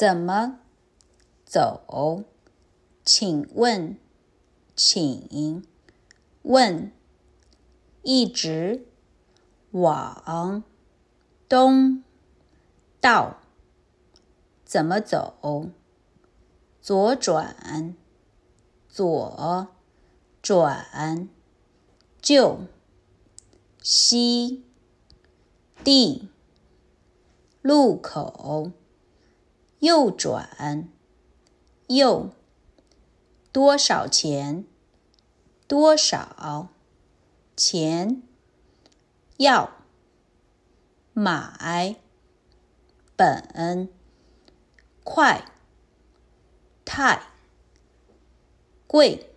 怎么走？请问，请问，一直往东到，怎么走？左转，左转，就西地路口。右转，右，多少钱？多少钱？要买本快太贵，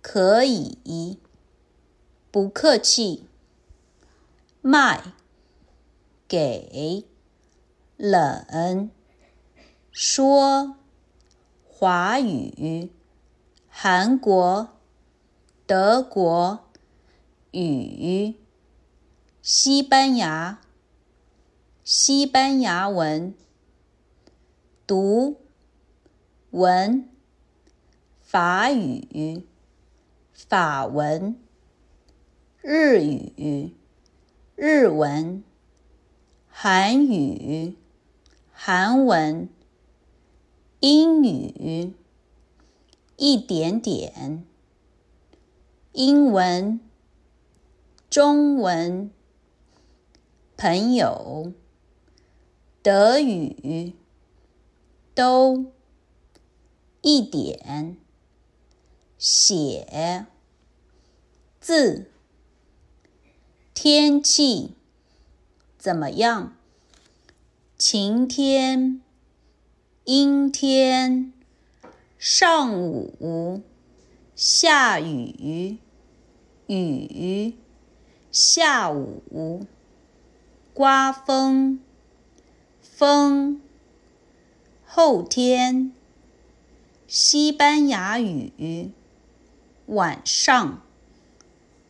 可以不客气卖给冷。说华语，韩国、德国语，西班牙，西班牙文，读文，法语，法文，日语，日文，韩语，韩文。雨一点点，英文、中文、朋友、德语都一点，写字，天气怎么样？晴天。阴天，上午下雨，雨下午刮风，风后天西班牙语，晚上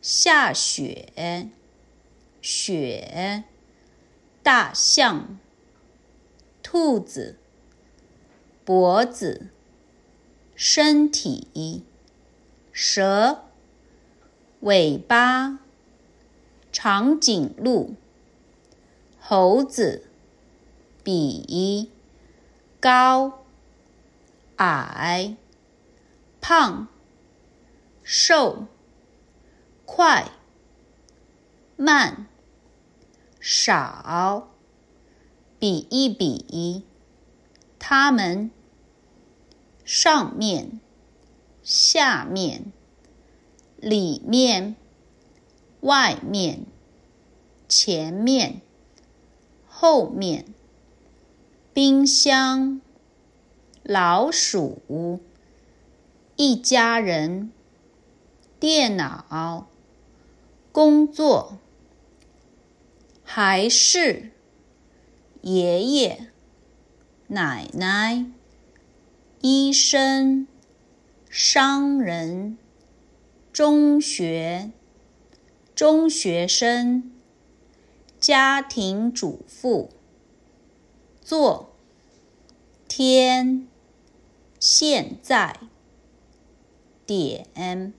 下雪，雪大象，兔子。脖子，身体，蛇，尾巴，长颈鹿，猴子，比，高，矮，胖，瘦，快，慢，少，比一比，他们。上面、下面、里面、外面、前面、后面、冰箱、老鼠、一家人、电脑、工作，还是爷爷、奶奶。医生、商人、中学、中学生、家庭主妇、做、天、现在、点、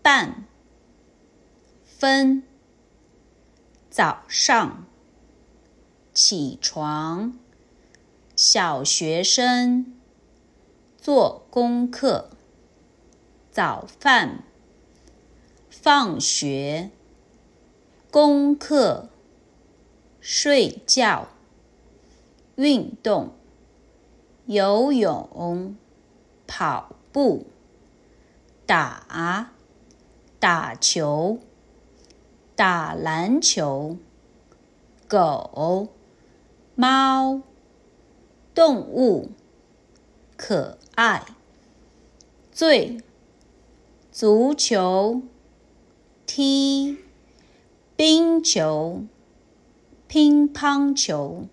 半、分、早上、起床、小学生。做功课，早饭，放学，功课，睡觉，运动，游泳，跑步，打，打球，打篮球，狗，猫，动物，可。爱，最，足球，踢，冰球，乒乓球，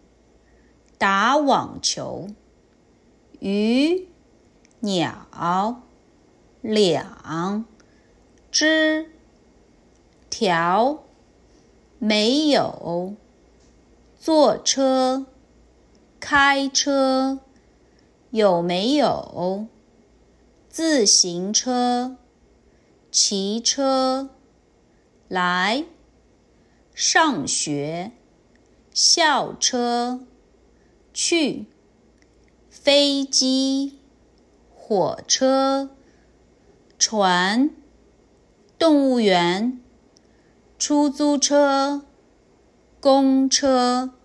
打网球，鱼，鸟，两，只，条，没有，坐车，开车有没有？自行车、骑车来上学，校车去，飞机、火车、船、动物园、出租车、公车。